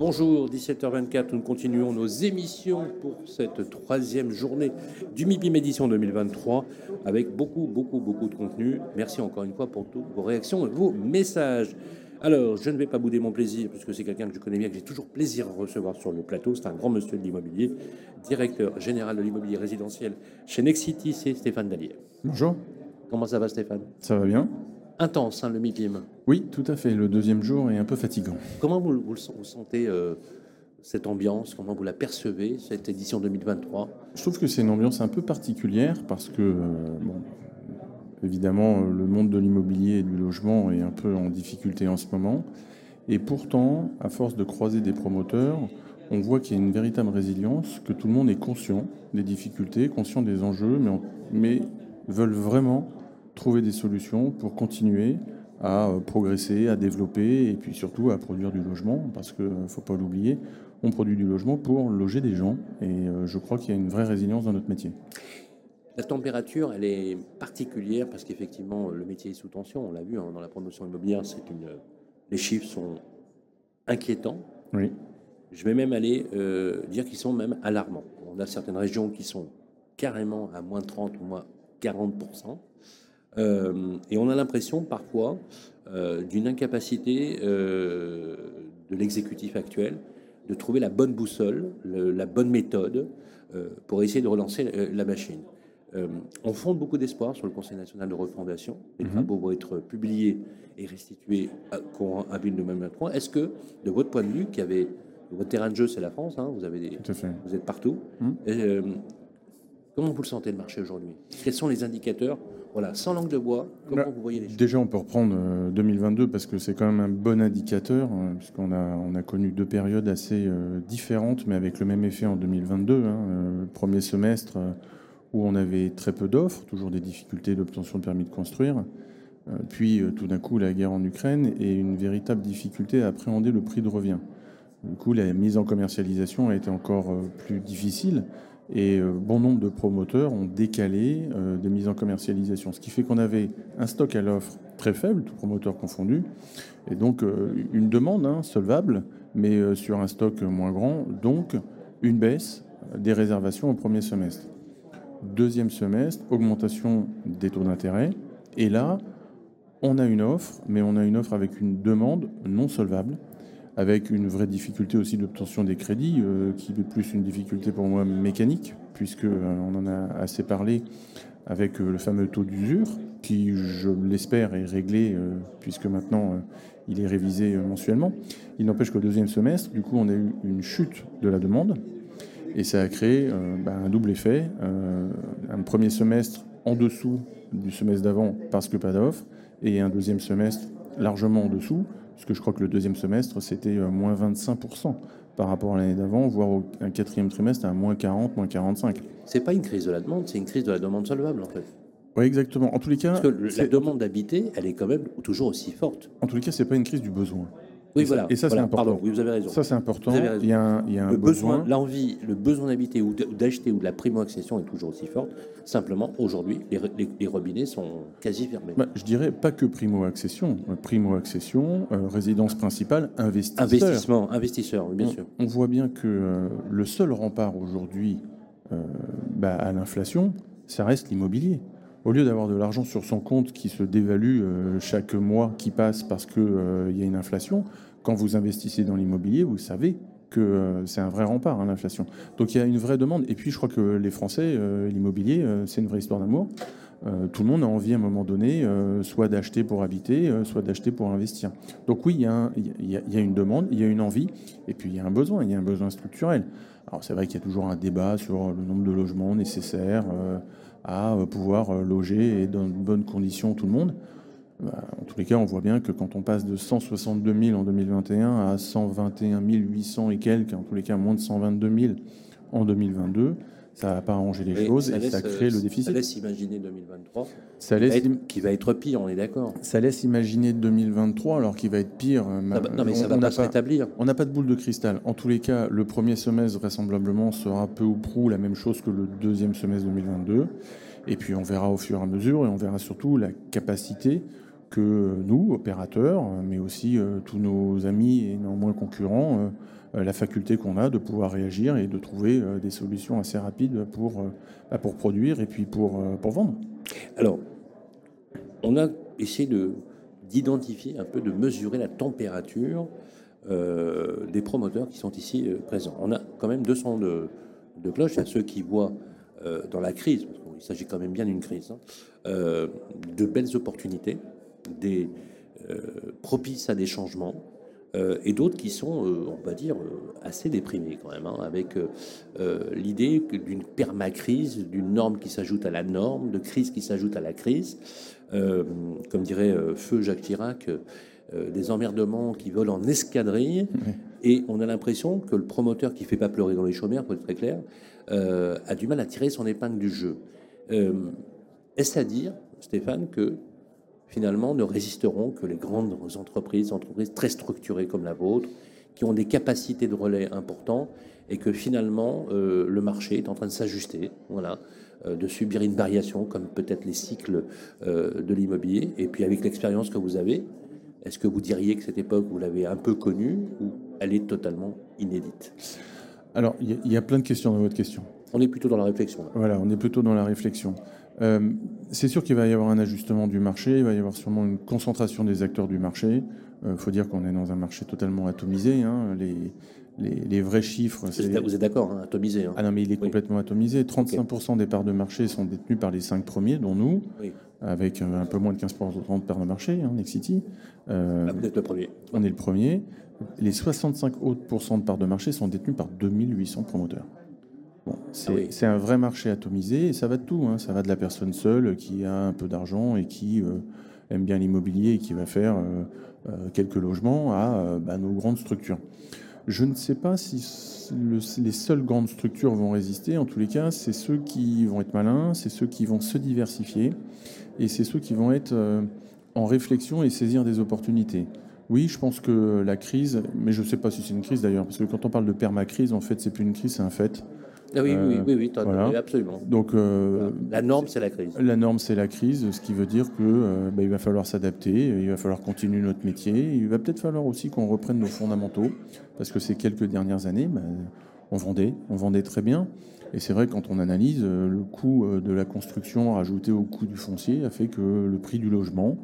Bonjour, 17h24, nous continuons nos émissions pour cette troisième journée du MIPIM édition 2023 avec beaucoup, beaucoup, beaucoup de contenu. Merci encore une fois pour toutes vos réactions et vos messages. Alors, je ne vais pas bouder mon plaisir, puisque c'est quelqu'un que je connais bien, que j'ai toujours plaisir à recevoir sur le plateau. C'est un grand monsieur de l'immobilier, directeur général de l'immobilier résidentiel chez Nexity, c'est Stéphane Dallier. Bonjour. Comment ça va Stéphane? Ça va bien Intense, hein, le MIPIM. Oui, tout à fait. Le deuxième jour est un peu fatigant. Comment vous, vous, vous sentez euh, cette ambiance? Comment vous la percevez, cette édition 2023 Je trouve que c'est une ambiance un peu particulière parce que, euh, bon, évidemment, le monde de l'immobilier et du logement est un peu en difficulté en ce moment. Et pourtant, à force de croiser des promoteurs, on voit qu'il y a une véritable résilience, que tout le monde est conscient des difficultés, conscient des enjeux, mais, on, mais veulent vraiment trouver des solutions pour continuer à euh, progresser, à développer et puis surtout à produire du logement, parce qu'il ne faut pas l'oublier, on produit du logement pour loger des gens et euh, je crois qu'il y a une vraie résilience dans notre métier. La température, elle est particulière parce qu'effectivement, le métier est sous tension. On l'a vu hein, dans la promotion immobilière, c'est une... les chiffres sont inquiétants. Oui. Je vais même aller euh, dire qu'ils sont même alarmants. On a certaines régions qui sont carrément à moins 30 ou moins 40 euh, et on a l'impression parfois euh, d'une incapacité euh, de l'exécutif actuel de trouver la bonne boussole, le, la bonne méthode pour essayer de relancer la, machine. On fonde beaucoup d'espoir sur le Conseil national de refondation. Les Mhm. travaux vont être publiés et restitués à, courant avril 2023. Est-ce que, de votre point de vue, qui avait votre terrain de jeu, c'est la France, hein, vous avez des, vous êtes partout. Mhm. Comment vous le sentez le marché aujourd'hui? Quels sont les indicateurs Voilà, sans langue de bois, comment Bah, vous voyez les choses? Déjà, on peut reprendre euh, 2022 parce que c'est quand même un bon indicateur, euh, puisqu'on a, on a connu deux périodes assez euh, différentes, mais avec le même effet en 2022. hein. Euh, premier semestre euh, où on avait très peu d'offres, toujours des difficultés d'obtention de permis de construire. Euh, puis euh, tout d'un coup, la guerre en Ukraine et une véritable difficulté à appréhender le prix de revient. Du coup, la mise en commercialisation a été encore euh, plus difficile et euh, bon nombre de promoteurs ont décalé euh, des mises en commercialisation, ce qui fait qu'on avait un stock à l'offre très faible, tout promoteur confondu, et donc euh, une demande hein, solvable, mais sur un stock moins grand, donc une baisse des réservations au premier semestre. Deuxième semestre, augmentation des taux d'intérêt, et là, on a une offre, mais on a une offre avec une demande non solvable, avec une vraie difficulté aussi d'obtention des crédits, euh, qui est plus une difficulté pour moi mécanique, puisque euh, on en a assez parlé avec euh, le fameux taux d'usure, qui, je l'espère, est réglé, puisque maintenant il est révisé mensuellement. Il n'empêche qu'au deuxième semestre, du coup, on a eu une chute de la demande, et ça a créé bah, un double effet. Un premier semestre en dessous du semestre d'avant parce que pas d'offre, et un deuxième semestre largement en dessous, puisque je crois que le deuxième semestre, c'était euh, moins 25% par rapport à l'année d'avant, voire au, un quatrième trimestre à moins 40, moins 45. C'est pas une crise de la demande, c'est une crise de la demande solvable en fait. Oui, exactement. En tous les cas, Parce que la demande d'habiter, elle est quand même toujours aussi forte. en tous les cas, c'est pas une crise du besoin. Oui, Et ça- voilà. et ça, c'est important. Pardon, oui, vous avez raison. Ça, c'est important. Vous avez raison. Il y a un, il y a un le besoin, besoin. l'envie, le besoin d'habiter ou d'acheter ou de la primo-accession est toujours aussi forte. Simplement, aujourd'hui, les, re- les- les robinets sont quasi fermés. Bah, je dirais pas que primo-accession. Primo-accession, euh, résidence principale, investisseur. Investissement, investisseurs, oui, bien on, sûr. on voit bien que euh, le seul rempart aujourd'hui euh, bah, à l'inflation, ça reste l'immobilier. Au lieu d'avoir de l'argent sur son compte qui se dévalue euh, chaque mois qui passe parce qu'il y a une inflation, quand vous investissez dans l'immobilier, vous savez que euh, c'est un vrai rempart, hein, l'inflation. Donc il y a une vraie demande. Et puis je crois que les Français, euh, l'immobilier, euh, c'est une vraie histoire d'amour. Euh, tout le monde a envie à un moment donné, euh, soit d'acheter pour habiter, euh, soit d'acheter pour investir. Donc oui, il y, a une demande, il y a une envie, et puis il y a un besoin, il y a un besoin structurel. Alors c'est vrai qu'il y a toujours un débat sur le nombre de logements nécessaires à pouvoir loger et dans de bonnes conditions tout le monde. Bah, en tous les cas, on voit bien que quand on passe de 162 000 en 2021 à 121 800 et quelques, en tous les cas moins de 122 000 en 2022, ça va pas arranger les choses et ça crée le déficit. Ça laisse imaginer 2023 ça laisse qui, va être, pire, on est d'accord. Ça laisse imaginer 2023 alors qu'il va être pire. non, mais ça va pas se rétablir. On n'a pas de boule de cristal. En tous les cas, le premier semestre vraisemblablement sera peu ou prou la même chose que le deuxième semestre 2022. Et puis on verra au fur et à mesure et on verra surtout la capacité que nous, opérateurs, mais aussi euh, tous nos amis et néanmoins concurrents, euh, euh, la faculté qu'on a de pouvoir réagir et de trouver des solutions assez rapides pour, bah, pour produire et puis pour, pour vendre. Alors, on a essayé de, d'identifier un peu, de mesurer la température des promoteurs qui sont ici présents. On a quand même 200 de, de cloches. à ceux qui voient dans la crise, parce qu'il s'agit quand même bien d'une crise, hein, de belles opportunités des euh, propices à des changements. Euh, et d'autres qui sont, euh, on va dire, assez déprimés quand même, hein, avec l'idée d'une permacrise, d'une norme qui s'ajoute à la norme, de crise qui s'ajoute à la crise. comme dirait Feu Jacques Chirac, des emmerdements qui volent en escadrille. Et on a l'impression que le promoteur qui fait pas pleurer dans les chaumières, pour être très clair, a du mal à tirer son épingle du jeu. Est-ce à dire, Stéphane, que finalement, ne résisteront que les grandes entreprises, entreprises très structurées comme la vôtre, qui ont des capacités de relais importants et que finalement, euh, le marché est en train de s'ajuster, voilà, euh, de subir une variation comme peut-être les cycles euh, de l'immobilier. Et puis avec l'expérience que vous avez, est-ce que vous diriez que cette époque, vous l'avez un peu connue ou elle est totalement inédite? Alors, il y, a plein de questions dans votre question. On est plutôt dans la réflexion. Voilà, on est plutôt dans la réflexion. Euh, c'est sûr qu'il va y avoir un ajustement du marché, il va y avoir sûrement une concentration des acteurs du marché. Il euh, faut dire qu'on est dans un marché totalement atomisé. Hein. Les, les, vrais chiffres. Vous êtes d'accord, hein, atomisé hein. Ah non, mais il est complètement atomisé. 35% des parts de marché sont détenues par les cinq premiers, dont nous, avec euh, un peu moins de 15% de parts de marché, Nexity. Euh, ah, vous êtes le premier. On est le premier. Les 65 autres de parts de marché sont détenues par 2800 promoteurs. Bon, ah c'est un vrai marché atomisé et ça va de tout. Hein. Ça va de la personne seule qui a un peu d'argent et qui euh, aime bien l'immobilier et qui va faire euh, euh, quelques logements à bah, nos grandes structures. Je ne sais pas si les seules grandes structures vont résister. En tous les cas, c'est ceux qui vont être malins, c'est ceux qui vont se diversifier et c'est ceux qui vont être en réflexion et saisir des opportunités. Oui, je pense que la crise, mais je ne sais pas si c'est une crise d'ailleurs, parce que quand on parle de permacrise, en fait, c'est plus une crise, c'est un fait. Ah oui, oui, oui, oui, absolument. Donc, euh, La norme, c'est la crise. La norme, c'est la crise, ce qui veut dire que euh, bah, il va falloir s'adapter, il va falloir continuer notre métier, il va peut-être falloir aussi qu'on reprenne nos fondamentaux, parce que ces quelques dernières années, bah, on vendait, on vendait très bien. Et c'est vrai, quand on analyse, euh, le coût de la construction rajouté au coût du foncier a fait que le prix du logement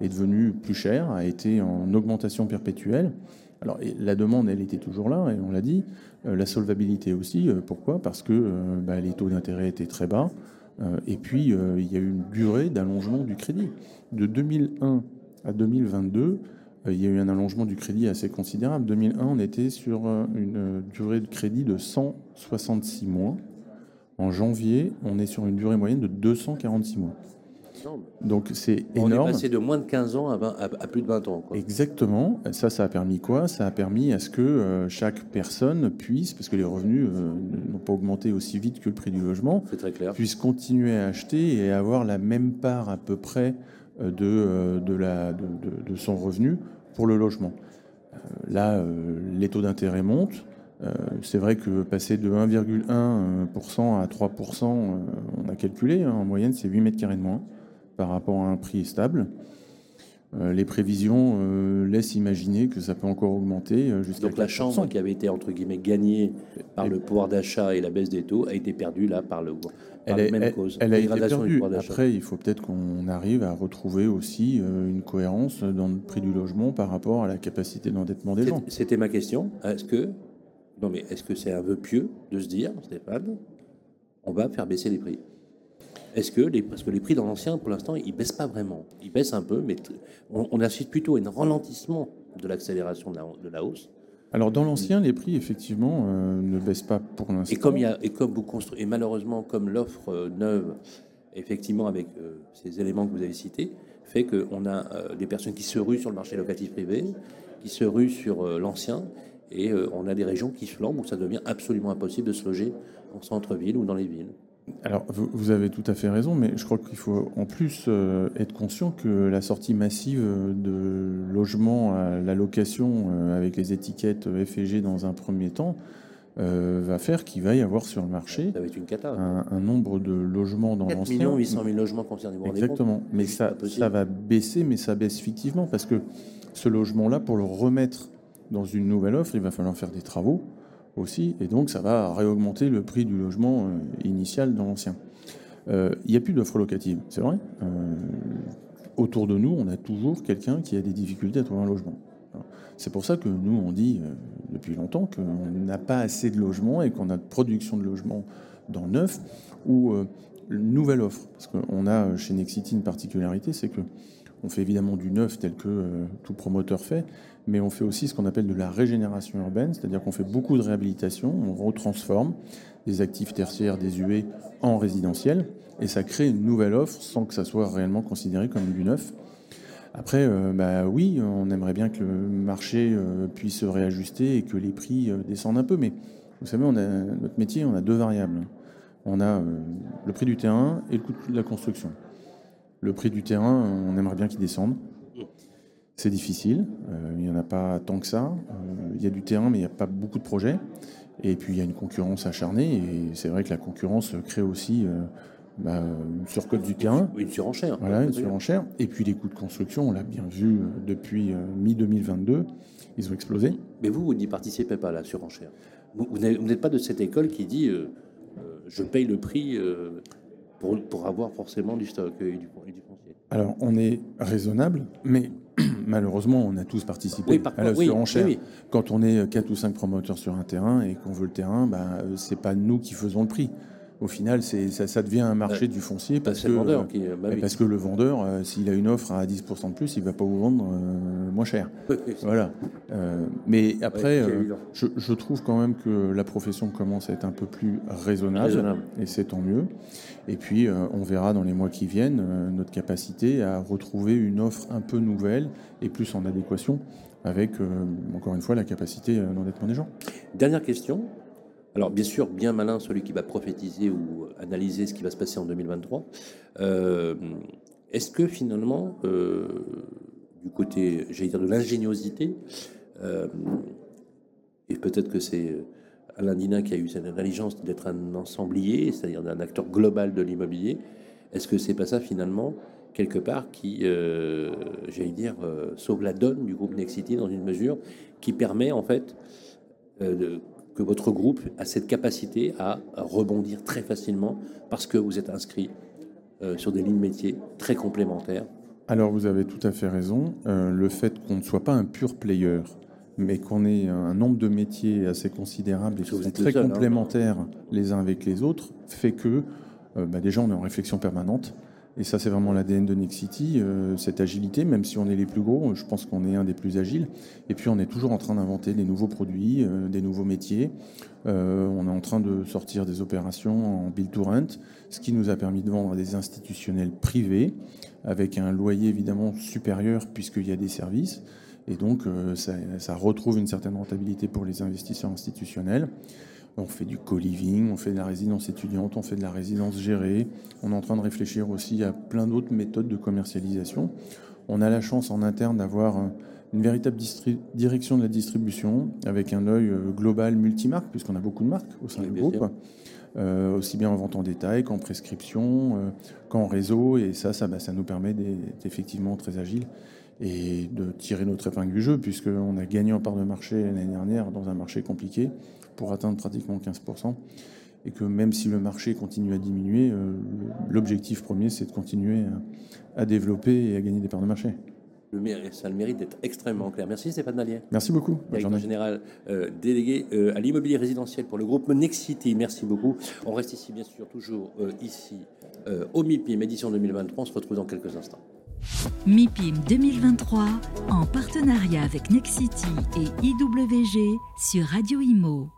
est devenu plus cher, a été en augmentation perpétuelle. Alors, la demande, elle était toujours là, et on l'a dit. Euh, la solvabilité aussi. Euh, pourquoi? Parce que euh, bah, les taux d'intérêt étaient très bas. et puis, il y a eu une durée d'allongement du crédit. De 2001 à 2022, il y a eu un allongement du crédit assez considérable. 2001, on était sur une durée de crédit de 166 mois. En janvier, on est sur une durée moyenne de 246 mois. Donc c'est énorme. On est passé de moins de 15 ans à, plus de 20 ans. Exactement. Ça, ça a permis quoi? Ça a permis à ce que euh, chaque personne puisse, parce que les revenus euh, n'ont pas augmenté aussi vite que le prix du logement, très clair. puisse continuer à acheter et avoir la même part à peu près euh, de, de, la, de, de, son revenu pour le logement. Là, les taux d'intérêt montent. c'est vrai que passer de 1,1% à 3%, on a calculé, hein, en moyenne, c'est 8 mètres carrés de moins par rapport à un prix stable. Euh, les prévisions euh, laissent imaginer que ça peut encore augmenter euh, jusqu'à Donc la chance qui avait été entre guillemets gagnée par le pouvoir d'achat et la baisse des taux a été perdue là par le elle la même cause. Elle a été perdue. Après, il faut peut-être qu'on arrive à retrouver aussi une cohérence dans le prix du logement par rapport à la capacité d'endettement des gens. C'était ma question. Est-ce que non mais est-ce que c'est un vœu pieux de se dire, Stéphane, on va faire baisser les prix? Est-ce que les, parce que les prix dans l'ancien, pour l'instant, ils baissent pas vraiment. Ils baissent un peu, mais on, assiste plutôt à un ralentissement de l'accélération de, la, hausse. Alors dans l'ancien, les prix effectivement euh, ne baissent pas pour l'instant. Et comme il y a, et comme vous construisez, et malheureusement comme l'offre euh, neuve, effectivement avec euh, ces éléments que vous avez cités, fait qu'on a des personnes qui se ruent sur le marché locatif privé, qui se ruent sur l'ancien, Et on a des régions qui flambent où ça devient absolument impossible de se loger en centre-ville ou dans les villes. Alors, vous, avez tout à fait raison, mais je crois qu'il faut en plus euh, être conscient que la sortie massive de logements à la location euh, avec les étiquettes F dans un premier temps euh, va faire qu'il va y avoir sur le marché Un, nombre de logements dans l'ancien. 4 800 000 logements concernés. Exactement, mais ça, ça va baisser, mais ça baisse fictivement parce que ce logement-là, pour le remettre dans une nouvelle offre, il va falloir faire des travaux aussi, et donc ça va réaugmenter le prix du logement euh, initial dans l'ancien. Euh, il n'y a plus d'offres locatives, c'est vrai. Euh, autour de nous, on a toujours quelqu'un qui a des difficultés à trouver un logement. C'est pour ça que nous, on dit depuis longtemps qu'on n'a pas assez de logements et qu'on a de production de logements dans neuf ou nouvelle offre. Parce qu'on a chez Nexity une particularité, c'est que on fait évidemment du neuf tel que tout promoteur fait, mais on fait aussi ce qu'on appelle de la régénération urbaine, c'est-à-dire qu'on fait beaucoup de réhabilitation, on retransforme des actifs tertiaires, des UE en résidentiel, et ça crée une nouvelle offre sans que ça soit réellement considéré comme du neuf. Après, euh, bah oui, on aimerait bien que le marché euh, puisse se réajuster et que les prix euh, descendent un peu, mais vous savez, on notre métier, on a deux variables. On a le prix du terrain et le coût de la construction. Le prix du terrain, on aimerait bien qu'il descende. C'est difficile, euh, il n'y en a pas tant que ça. Euh, il y a du terrain, mais il n'y a pas beaucoup de projets. Et puis il y a une concurrence acharnée, et c'est vrai que la concurrence crée aussi euh, bah, une surcote du terrain. Une surenchère. Voilà, une surenchère. Et puis les coûts de construction, on l'a bien vu depuis mi-2022, ils ont explosé. Mais vous, vous n'y participez pas à la surenchère. Vous, n'êtes pas de cette école qui dit je paye le prix pour, pour, avoir forcément du stock et du, et du foncier. Alors on est raisonnable, mais malheureusement, on a tous participé à la surenchère. Quand on est 4 ou 5 promoteurs sur un terrain et qu'on veut le terrain, ben, euh, c'est pas nous qui faisons le prix au final, ça, ça, devient un marché du foncier parce que, le vendeur bah parce que le vendeur, euh, s'il a une offre à 10% de plus, il va pas vous vendre euh, moins cher. voilà. Euh, mais après, je, trouve quand même que la profession commence à être un peu plus raisonnable, et c'est tant mieux. Et puis, on verra dans les mois qui viennent notre capacité à retrouver une offre un peu nouvelle et plus en adéquation avec, encore une fois, la capacité d'endettement des gens. Dernière question. Alors bien sûr, bien malin celui qui va prophétiser ou analyser ce qui va se passer en 2023. Euh, est-ce que finalement, euh, du côté, j'allais dire, de l'ingéniosité, euh, et peut-être que c'est Alain Dina qui a eu cette intelligence d'être un ensemblier, c'est-à-dire d'un acteur global de l'immobilier, est-ce que c'est pas ça finalement quelque part qui, j'allais dire, sauve la donne du groupe Nexity dans une mesure qui permet en fait de que votre groupe a cette capacité à rebondir très facilement parce que vous êtes inscrit euh, sur des lignes métiers très complémentaires Alors vous avez tout à fait raison. Euh, le fait qu'on ne soit pas un pur player, mais qu'on ait un nombre de métiers assez considérable et qui sont très hein. complémentaires les uns avec les autres, fait que euh, bah, déjà on est en réflexion permanente. Et ça, c'est vraiment l'ADN de Nexity, euh, cette agilité, même si on est les plus gros, je pense qu'on est un des plus agiles. Et puis, on est toujours en train d'inventer des nouveaux produits, euh, des nouveaux métiers. Euh, on est en train de sortir des opérations en build to rent, ce qui nous a permis de vendre à des institutionnels privés, avec un loyer évidemment supérieur puisqu'il y a des services. Et donc, ça retrouve une certaine rentabilité pour les investisseurs institutionnels. On fait du co-living, on fait de la résidence étudiante, on fait de la résidence gérée. On est en train de réfléchir aussi à plein d'autres méthodes de commercialisation. On a la chance en interne d'avoir une véritable direction de la distribution avec un œil euh, global multimarque, puisqu'on a beaucoup de marques au sein du groupe, euh, aussi bien en vente en détail qu'en prescription, euh, qu'en réseau. Et ça, ça, bah, ça nous permet d'être effectivement très agile et de tirer notre épingle du jeu, puisqu'on a gagné en part de marché l'année dernière dans un marché compliqué pour atteindre pratiquement 15%. Et que même si le marché continue à diminuer, euh, l'objectif premier, c'est de continuer à, développer et à gagner des parts de marché. Le ça a le mérite d'être extrêmement clair. Merci Stéphane Dallier. Merci beaucoup. Directeur général euh, délégué euh, à l'immobilier résidentiel pour le groupe Nexity. Merci beaucoup. On reste ici, bien sûr, toujours ici au MIPIM, édition 2023. On se retrouve dans quelques instants. MIPIM 2023 en partenariat avec Nexity et IWG sur Radio Imo.